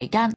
began